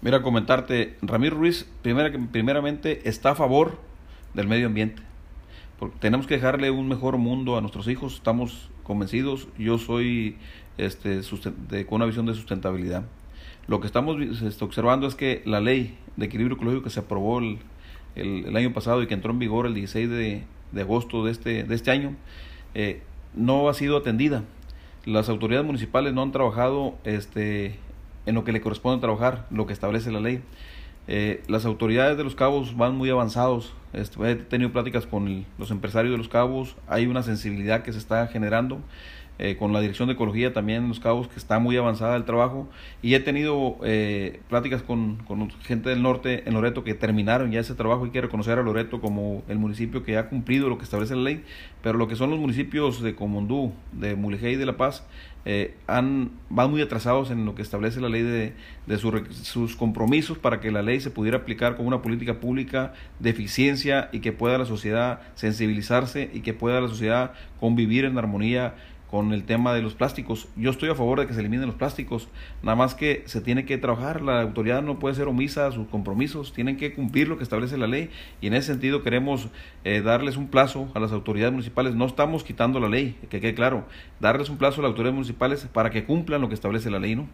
Mira, comentarte, Ramiro Ruiz, primera, primeramente, está a favor del medio ambiente. Porque tenemos que dejarle un mejor mundo a nuestros hijos, estamos convencidos. Yo soy este, con una visión de sustentabilidad. Lo que estamos este, observando es que la ley de equilibrio ecológico que se aprobó el, el, año pasado y que entró en vigor el 16 de, de agosto de este, de este año, eh, no ha sido atendida. Las autoridades municipales no han trabajado este, en lo que le corresponde trabajar, lo que establece la ley. Eh, las autoridades de los cabos van muy avanzados. He tenido pláticas con los empresarios de los cabos. Hay una sensibilidad que se está generando. Eh, con la Dirección de Ecología también en Los Cabos, que está muy avanzada el trabajo. Y he tenido eh, pláticas con, con, gente del norte en Loreto que terminaron ya ese trabajo. Hay que reconocer a Loreto como el municipio que ha cumplido lo que establece la ley. Pero lo que son los municipios de Comondú, de Mulegé y de La Paz, eh, han, van muy atrasados en lo que establece la ley de, de sus compromisos para que la ley se pudiera aplicar como una política pública de eficiencia y que pueda la sociedad sensibilizarse y que pueda la sociedad convivir en armonía con el tema de los plásticos. Yo estoy a favor de que se eliminen los plásticos, nada más que se tiene que trabajar, la autoridad no puede ser omisa a sus compromisos, tienen que cumplir lo que establece la ley y en ese sentido queremos eh, darles un plazo a las autoridades municipales, no estamos quitando la ley, que quede claro, darles un plazo a las autoridades municipales para que cumplan lo que establece la ley, ¿no?